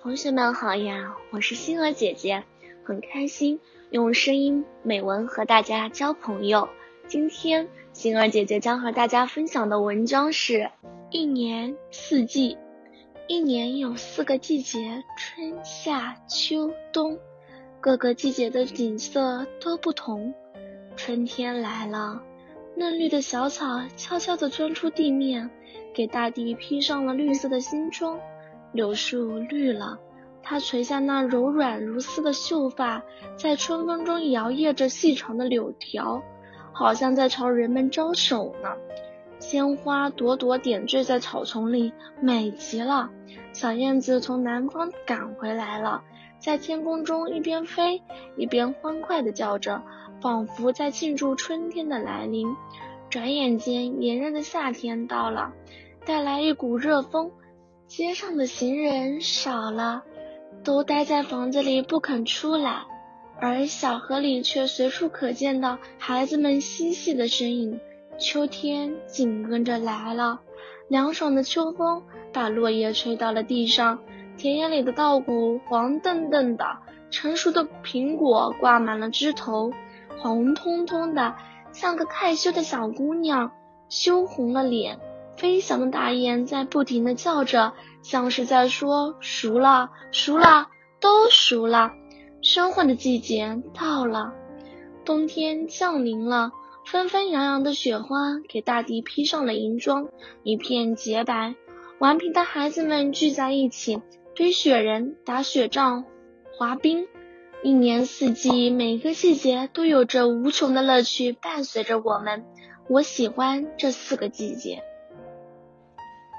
同学们好呀，我是星儿姐姐，很开心用声音美文和大家交朋友。今天星儿姐姐将和大家分享的文章是一年四季。一年有四个季节，春夏秋冬，各个季节的景色都不同。春天来了，嫩绿的小草悄悄地钻出地面，给大地披上了绿色的新装。柳树绿了，它垂下那柔软如丝的秀发，在春风中摇曳着细长的柳条，好像在朝人们招手呢。鲜花朵朵点缀在草丛里，美极了。小燕子从南方赶回来了，在天空中一边飞一边欢快地叫着，仿佛在庆祝春天的来临。转眼间，炎热的夏天到了，带来一股热风。街上的行人少了，都待在房子里不肯出来，而小河里却随处可见到孩子们嬉戏的身影。秋天紧跟着来了，凉爽的秋风把落叶吹到了地上，田野里的稻谷黄澄澄的，成熟的苹果挂满了枝头，红彤彤的，像个害羞的小姑娘，羞红了脸。飞翔的大雁在不停地叫着，像是在说：“熟了，熟了，都熟了。”生换的季节到了，冬天降临了，纷纷扬扬的雪花给大地披上了银装，一片洁白。顽皮的孩子们聚在一起，堆雪人、打雪仗、滑冰。一年四季，每个季节都有着无穷的乐趣伴随着我们。我喜欢这四个季节。